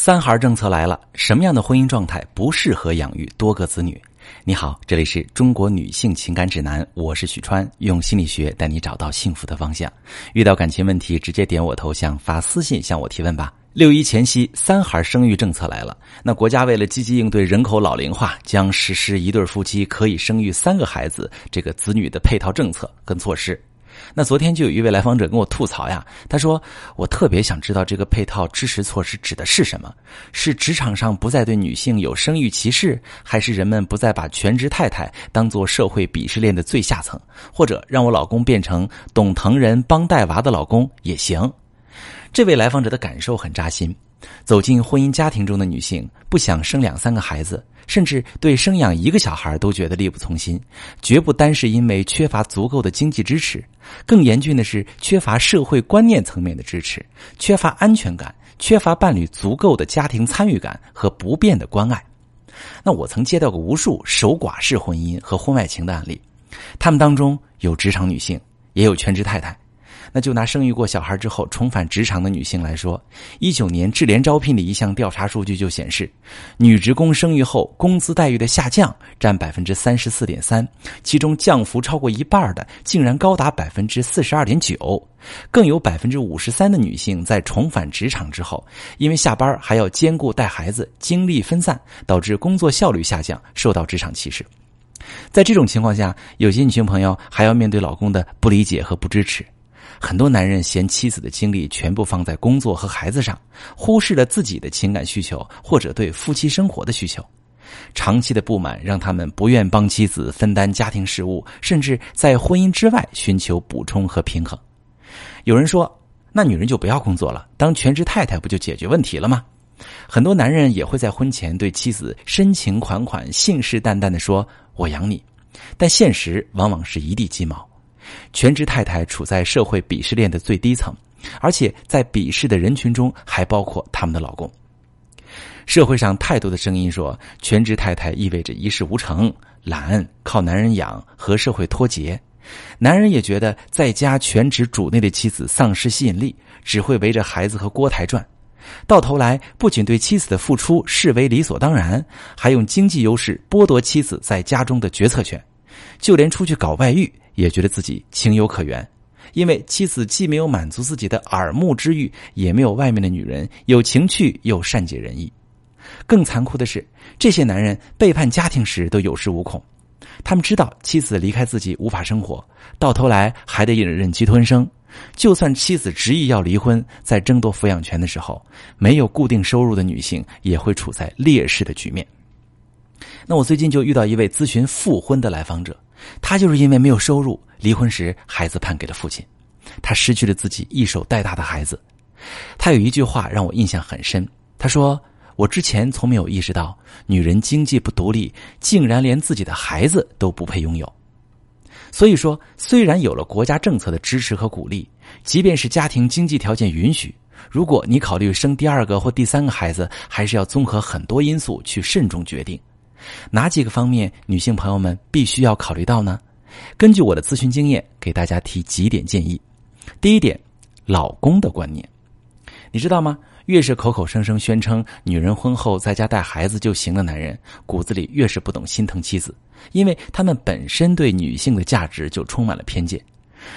三孩政策来了，什么样的婚姻状态不适合养育多个子女？你好，这里是中国女性情感指南，我是许川，用心理学带你找到幸福的方向。遇到感情问题，直接点我头像发私信向我提问吧。六一前夕，三孩生育政策来了，那国家为了积极应对人口老龄化，将实施一对夫妻可以生育三个孩子这个子女的配套政策跟措施。那昨天就有一位来访者跟我吐槽呀，他说：“我特别想知道这个配套支持措施指的是什么？是职场上不再对女性有生育歧视，还是人们不再把全职太太当做社会鄙视链的最下层？或者让我老公变成懂疼人帮带娃的老公也行？”这位来访者的感受很扎心。走进婚姻家庭中的女性，不想生两三个孩子。甚至对生养一个小孩都觉得力不从心，绝不单是因为缺乏足够的经济支持，更严峻的是缺乏社会观念层面的支持，缺乏安全感，缺乏伴侣足够的家庭参与感和不变的关爱。那我曾接到过无数守寡式婚姻和婚外情的案例，他们当中有职场女性，也有全职太太。那就拿生育过小孩之后重返职场的女性来说，一九年智联招聘的一项调查数据就显示，女职工生育后工资待遇的下降占百分之三十四点三，其中降幅超过一半的竟然高达百分之四十二点九，更有百分之五十三的女性在重返职场之后，因为下班还要兼顾带孩子，精力分散，导致工作效率下降，受到职场歧视。在这种情况下，有些女性朋友还要面对老公的不理解和不支持。很多男人嫌妻子的精力全部放在工作和孩子上，忽视了自己的情感需求或者对夫妻生活的需求。长期的不满让他们不愿帮妻子分担家庭事务，甚至在婚姻之外寻求补充和平衡。有人说：“那女人就不要工作了，当全职太太不就解决问题了吗？”很多男人也会在婚前对妻子深情款款、信誓旦旦的说：“我养你。”但现实往往是一地鸡毛。全职太太处在社会鄙视链的最低层，而且在鄙视的人群中还包括他们的老公。社会上太多的声音说，全职太太意味着一事无成、懒、靠男人养和社会脱节。男人也觉得在家全职主内的妻子丧失吸引力，只会围着孩子和锅台转。到头来，不仅对妻子的付出视为理所当然，还用经济优势剥夺妻子在家中的决策权，就连出去搞外遇。也觉得自己情有可原，因为妻子既没有满足自己的耳目之欲，也没有外面的女人有情趣又善解人意。更残酷的是，这些男人背叛家庭时都有恃无恐，他们知道妻子离开自己无法生活，到头来还得忍忍气吞声。就算妻子执意要离婚，在争夺抚养权的时候，没有固定收入的女性也会处在劣势的局面。那我最近就遇到一位咨询复婚的来访者。他就是因为没有收入，离婚时孩子判给了父亲，他失去了自己一手带大的孩子。他有一句话让我印象很深，他说：“我之前从没有意识到，女人经济不独立，竟然连自己的孩子都不配拥有。”所以说，虽然有了国家政策的支持和鼓励，即便是家庭经济条件允许，如果你考虑生第二个或第三个孩子，还是要综合很多因素去慎重决定。哪几个方面女性朋友们必须要考虑到呢？根据我的咨询经验，给大家提几点建议。第一点，老公的观念，你知道吗？越是口口声声宣称女人婚后在家带孩子就行的男人，骨子里越是不懂心疼妻子，因为他们本身对女性的价值就充满了偏见。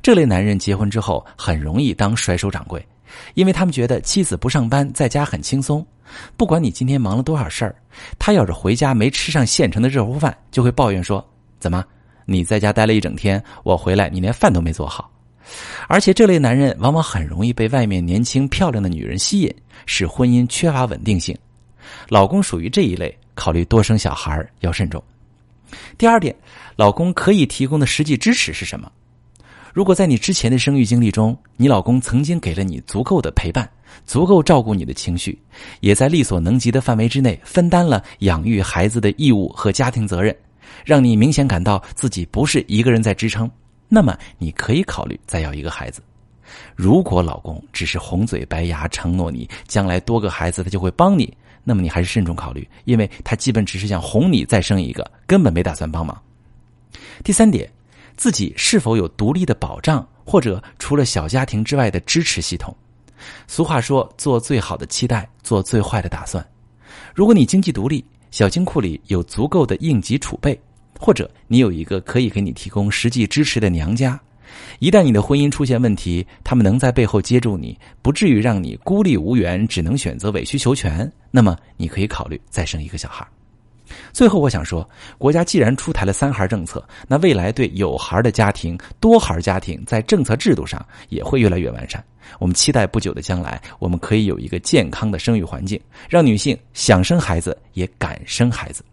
这类男人结婚之后很容易当甩手掌柜。因为他们觉得妻子不上班，在家很轻松，不管你今天忙了多少事儿，他要是回家没吃上现成的热乎饭，就会抱怨说：“怎么你在家待了一整天，我回来你连饭都没做好？”而且这类男人往往很容易被外面年轻漂亮的女人吸引，使婚姻缺乏稳定性。老公属于这一类，考虑多生小孩要慎重。第二点，老公可以提供的实际支持是什么？如果在你之前的生育经历中，你老公曾经给了你足够的陪伴，足够照顾你的情绪，也在力所能及的范围之内分担了养育孩子的义务和家庭责任，让你明显感到自己不是一个人在支撑，那么你可以考虑再要一个孩子。如果老公只是红嘴白牙承诺你将来多个孩子他就会帮你，那么你还是慎重考虑，因为他基本只是想哄你再生一个，根本没打算帮忙。第三点。自己是否有独立的保障，或者除了小家庭之外的支持系统？俗话说：“做最好的期待，做最坏的打算。”如果你经济独立，小金库里有足够的应急储备，或者你有一个可以给你提供实际支持的娘家，一旦你的婚姻出现问题，他们能在背后接住你，不至于让你孤立无援，只能选择委曲求全。那么，你可以考虑再生一个小孩。最后，我想说，国家既然出台了三孩政策，那未来对有孩的家庭、多孩家庭在政策制度上也会越来越完善。我们期待不久的将来，我们可以有一个健康的生育环境，让女性想生孩子也敢生孩子。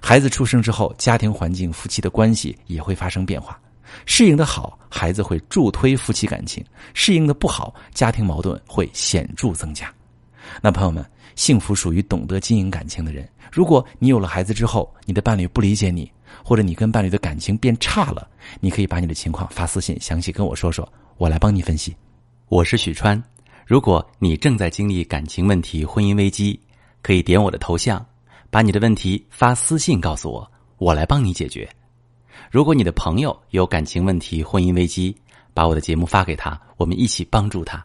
孩子出生之后，家庭环境、夫妻的关系也会发生变化。适应的好，孩子会助推夫妻感情；适应的不好，家庭矛盾会显著增加。那朋友们，幸福属于懂得经营感情的人。如果你有了孩子之后，你的伴侣不理解你，或者你跟伴侣的感情变差了，你可以把你的情况发私信，详细跟我说说，我来帮你分析。我是许川，如果你正在经历感情问题、婚姻危机，可以点我的头像，把你的问题发私信告诉我，我来帮你解决。如果你的朋友有感情问题、婚姻危机，把我的节目发给他，我们一起帮助他。